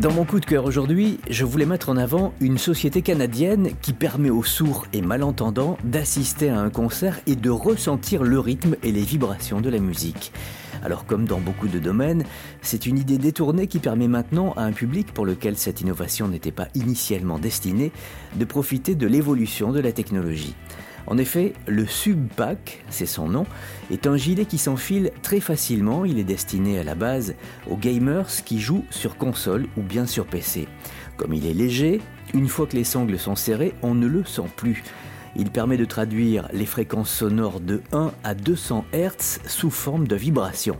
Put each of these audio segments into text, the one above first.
Dans mon coup de cœur aujourd'hui, je voulais mettre en avant une société canadienne qui permet aux sourds et malentendants d'assister à un concert et de ressentir le rythme et les vibrations de la musique. Alors comme dans beaucoup de domaines, c'est une idée détournée qui permet maintenant à un public pour lequel cette innovation n'était pas initialement destinée de profiter de l'évolution de la technologie. En effet, le Subpack, c'est son nom, est un gilet qui s'enfile très facilement. Il est destiné à la base aux gamers qui jouent sur console ou bien sur PC. Comme il est léger, une fois que les sangles sont serrées, on ne le sent plus. Il permet de traduire les fréquences sonores de 1 à 200 Hz sous forme de vibration.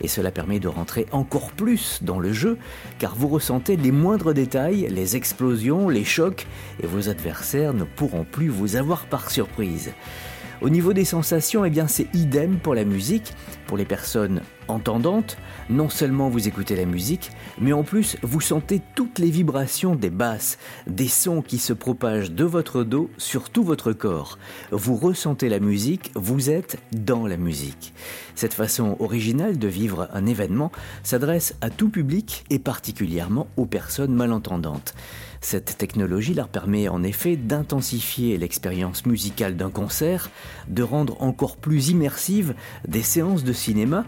Et cela permet de rentrer encore plus dans le jeu, car vous ressentez les moindres détails, les explosions, les chocs, et vos adversaires ne pourront plus vous avoir par surprise. Au niveau des sensations, eh bien c'est idem pour la musique. Pour les personnes entendantes, non seulement vous écoutez la musique, mais en plus vous sentez toutes les vibrations des basses, des sons qui se propagent de votre dos sur tout votre corps. Vous ressentez la musique, vous êtes dans la musique. Cette façon originale de vivre un événement s'adresse à tout public et particulièrement aux personnes malentendantes. Cette technologie leur permet en effet d'intensifier l'expérience musicale d'un concert, de rendre encore plus immersive des séances de cinéma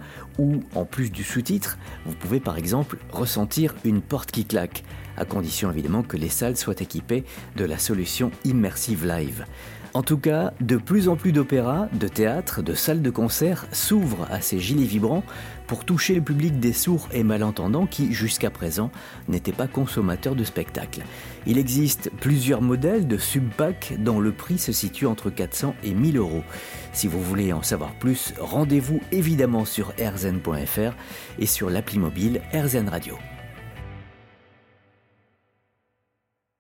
où, en plus du sous-titre, vous pouvez par exemple ressentir une porte qui claque, à condition évidemment que les salles soient équipées de la solution Immersive Live. En tout cas, de plus en plus d'opéras, de théâtres, de salles de concert s'ouvrent à ces gilets vibrants pour toucher le public des sourds et malentendants qui, jusqu'à présent, n'étaient pas consommateurs de spectacles. Il existe plusieurs modèles de subpack dont le prix se situe entre 400 et 1000 euros. Si vous voulez en savoir plus, rendez-vous évidemment sur rzn.fr et sur l'appli mobile RZN Radio.